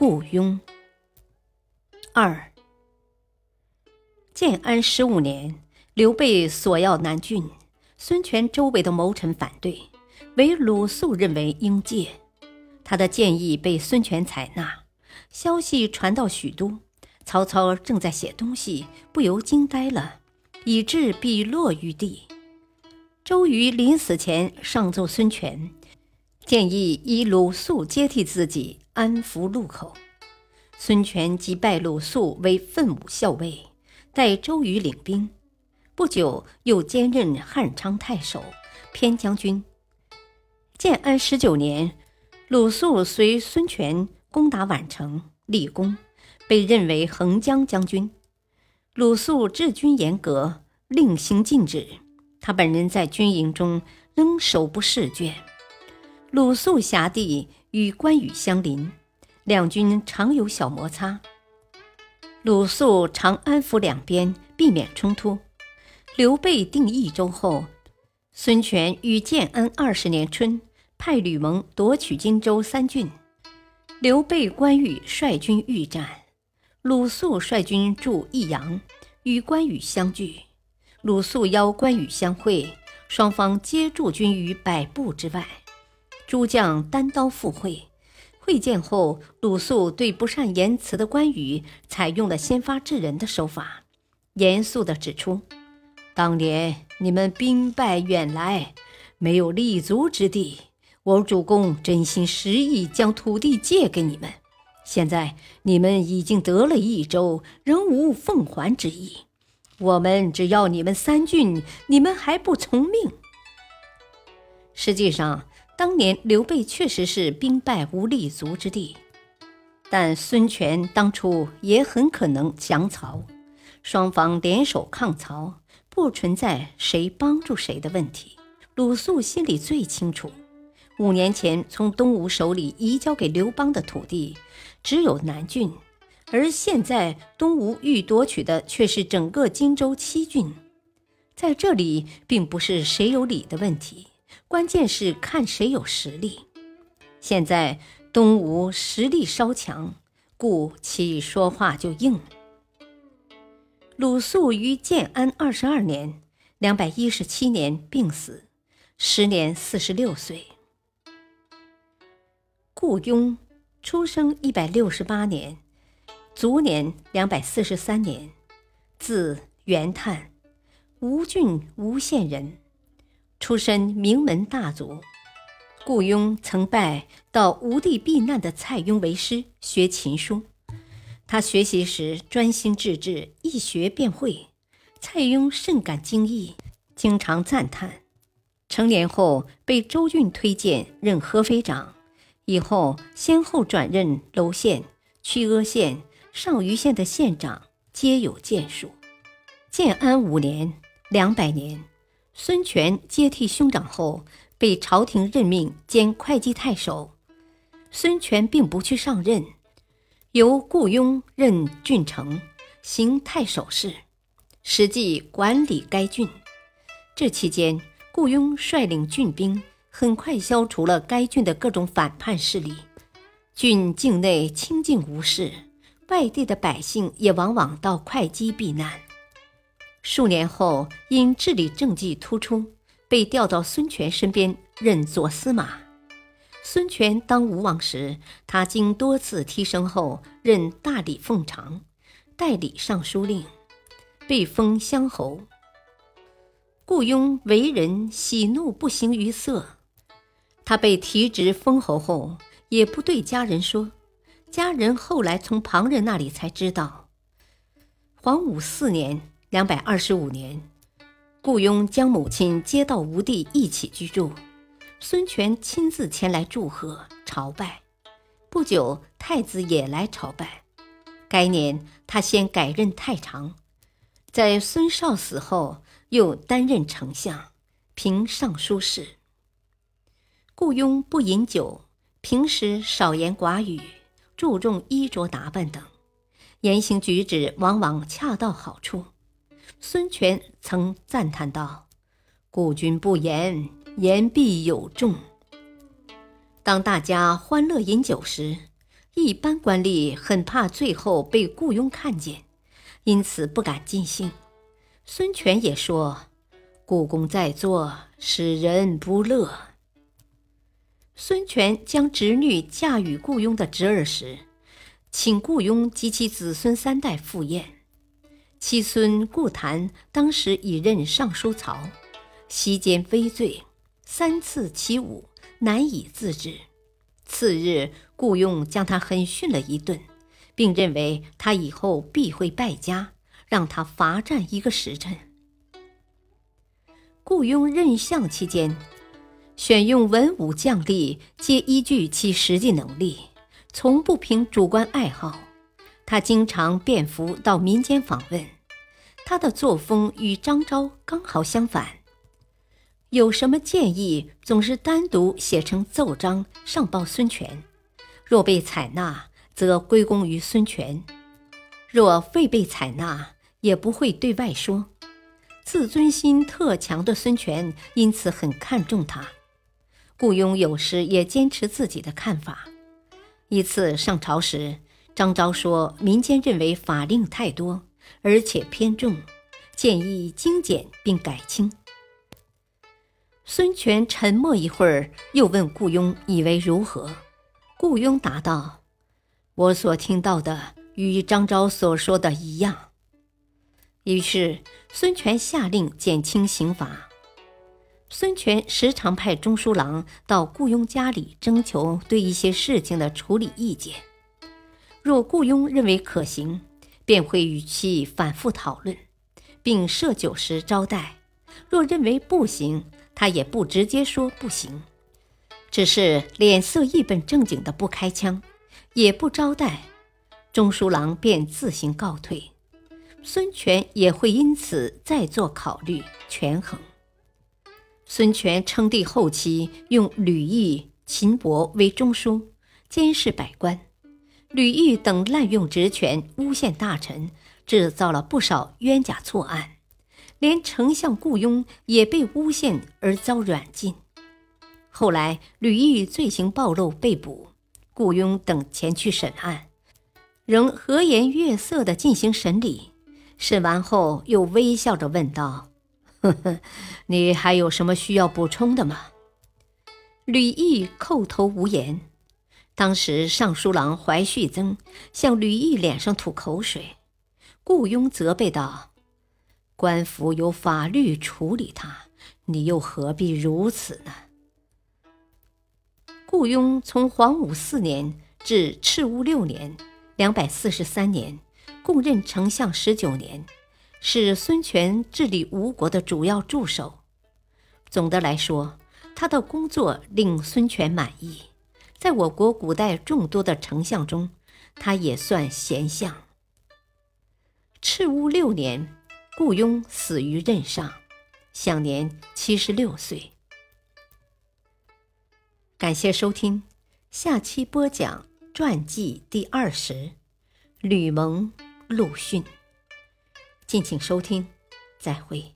雇佣。二，建安十五年，刘备索要南郡，孙权周围的谋臣反对，唯鲁肃认为应借。他的建议被孙权采纳。消息传到许都，曹操正在写东西，不由惊呆了，以致笔落于地。周瑜临死前上奏孙权，建议以鲁肃接替自己。安抚路口，孙权即拜鲁肃为奋武校尉，代周瑜领兵。不久，又兼任汉昌太守、偏将军。建安十九年，鲁肃随孙权攻打宛城，立功，被任为横江将军。鲁肃治军严格，令行禁止，他本人在军营中仍手不释卷。鲁肃辖地。与关羽相邻，两军常有小摩擦。鲁肃常安抚两边，避免冲突。刘备定益州后，孙权于建安二十年春派吕蒙夺取荆州三郡。刘备、关羽率军欲战，鲁肃率军驻益阳，与关羽相聚。鲁肃邀关羽相会，双方皆驻军于百步之外。诸将单刀赴会，会见后，鲁肃对不善言辞的关羽采用了先发制人的手法，严肃地指出：“当年你们兵败远来，没有立足之地，我主公真心实意将土地借给你们。现在你们已经得了益州，仍无奉还之意。我们只要你们三郡，你们还不从命？”实际上。当年刘备确实是兵败无立足之地，但孙权当初也很可能降曹，双方联手抗曹，不存在谁帮助谁的问题。鲁肃心里最清楚，五年前从东吴手里移交给刘邦的土地只有南郡，而现在东吴欲夺取的却是整个荆州七郡，在这里并不是谁有理的问题。关键是看谁有实力。现在东吴实力稍强，故其说话就硬。鲁肃于建安二十二年（两百一十七年）病死，时年四十六岁。顾雍出生一百六十八年，卒年两百四十三年，字元叹，吴郡吴县人。出身名门大族，顾雍曾拜到吴地避难的蔡邕为师学琴书。他学习时专心致志，一学便会。蔡邕甚感惊异，经常赞叹。成年后被周俊推荐任合肥长，以后先后转任娄县、曲阿县、上虞县的县长，皆有建树。建安五年（两百年）。孙权接替兄长后，被朝廷任命兼会稽太守。孙权并不去上任，由顾雍任郡丞，行太守事，实际管理该郡。这期间，顾雍率领郡兵，很快消除了该郡的各种反叛势力，郡境内清静无事，外地的百姓也往往到会稽避难。数年后，因治理政绩突出，被调到孙权身边任左司马。孙权当吴王时，他经多次提升后，任大理奉常、代理尚书令，被封乡侯。顾雍为人喜怒不形于色，他被提职封侯后，也不对家人说，家人后来从旁人那里才知道。黄武四年。两百二十五年，顾雍将母亲接到吴地一起居住，孙权亲自前来祝贺朝拜。不久，太子也来朝拜。该年，他先改任太常，在孙绍死后，又担任丞相、平尚书事。顾雍不饮酒，平时少言寡语，注重衣着打扮等，言行举止往往恰到好处。孙权曾赞叹道：“故君不言，言必有重。”当大家欢乐饮酒时，一般官吏很怕最后被雇佣看见，因此不敢尽兴。孙权也说：“故宫在座，使人不乐。”孙权将侄女嫁与雇佣的侄儿时，请雇佣及其子孙三代赴宴。其孙顾谭当时已任尚书曹，席间非醉，三次起舞，难以自制。次日，顾雍将他狠训了一顿，并认为他以后必会败家，让他罚站一个时辰。顾雍任相期间，选用文武将吏，皆依据其实际能力，从不凭主观爱好。他经常便服到民间访问，他的作风与张昭刚好相反。有什么建议，总是单独写成奏章上报孙权，若被采纳，则归功于孙权；若未被采纳，也不会对外说。自尊心特强的孙权因此很看重他。顾雍有时也坚持自己的看法。一次上朝时，张昭说民间认为法令太多，而且偏重，建议精简并改轻。孙权沉默一会儿，又问顾雍：“以为如何？”顾雍答道：“我所听到的与张昭所说的一样。”于是孙权下令减轻刑罚。孙权时常派中书郎到顾雍家里征求对一些事情的处理意见。若雇佣认为可行，便会与其反复讨论，并设酒食招待；若认为不行，他也不直接说不行，只是脸色一本正经的不开枪，也不招待，中书郎便自行告退。孙权也会因此再做考虑权衡。孙权称帝后期，用吕毅、秦伯为中书，监视百官，吕毅等滥用职权，诬陷大臣，制造了不少冤假错案。连丞相顾雍也被诬陷而遭软禁，后来吕毅罪行暴露被捕，顾雍等前去审案，仍和颜悦色地进行审理。审完后，又微笑着问道：“呵呵，你还有什么需要补充的吗？”吕毅叩头无言。当时尚书郎怀旭曾向吕毅脸上吐口水，顾雍责备道。官府有法律处理他，你又何必如此呢？顾雍从黄武四年至赤乌六年（两百四十三年），共任丞相十九年，是孙权治理吴国的主要助手。总的来说，他的工作令孙权满意。在我国古代众多的丞相中，他也算贤相。赤乌六年。顾雍死于任上，享年七十六岁。感谢收听，下期播讲传记第二十，吕蒙、陆逊。敬请收听，再会。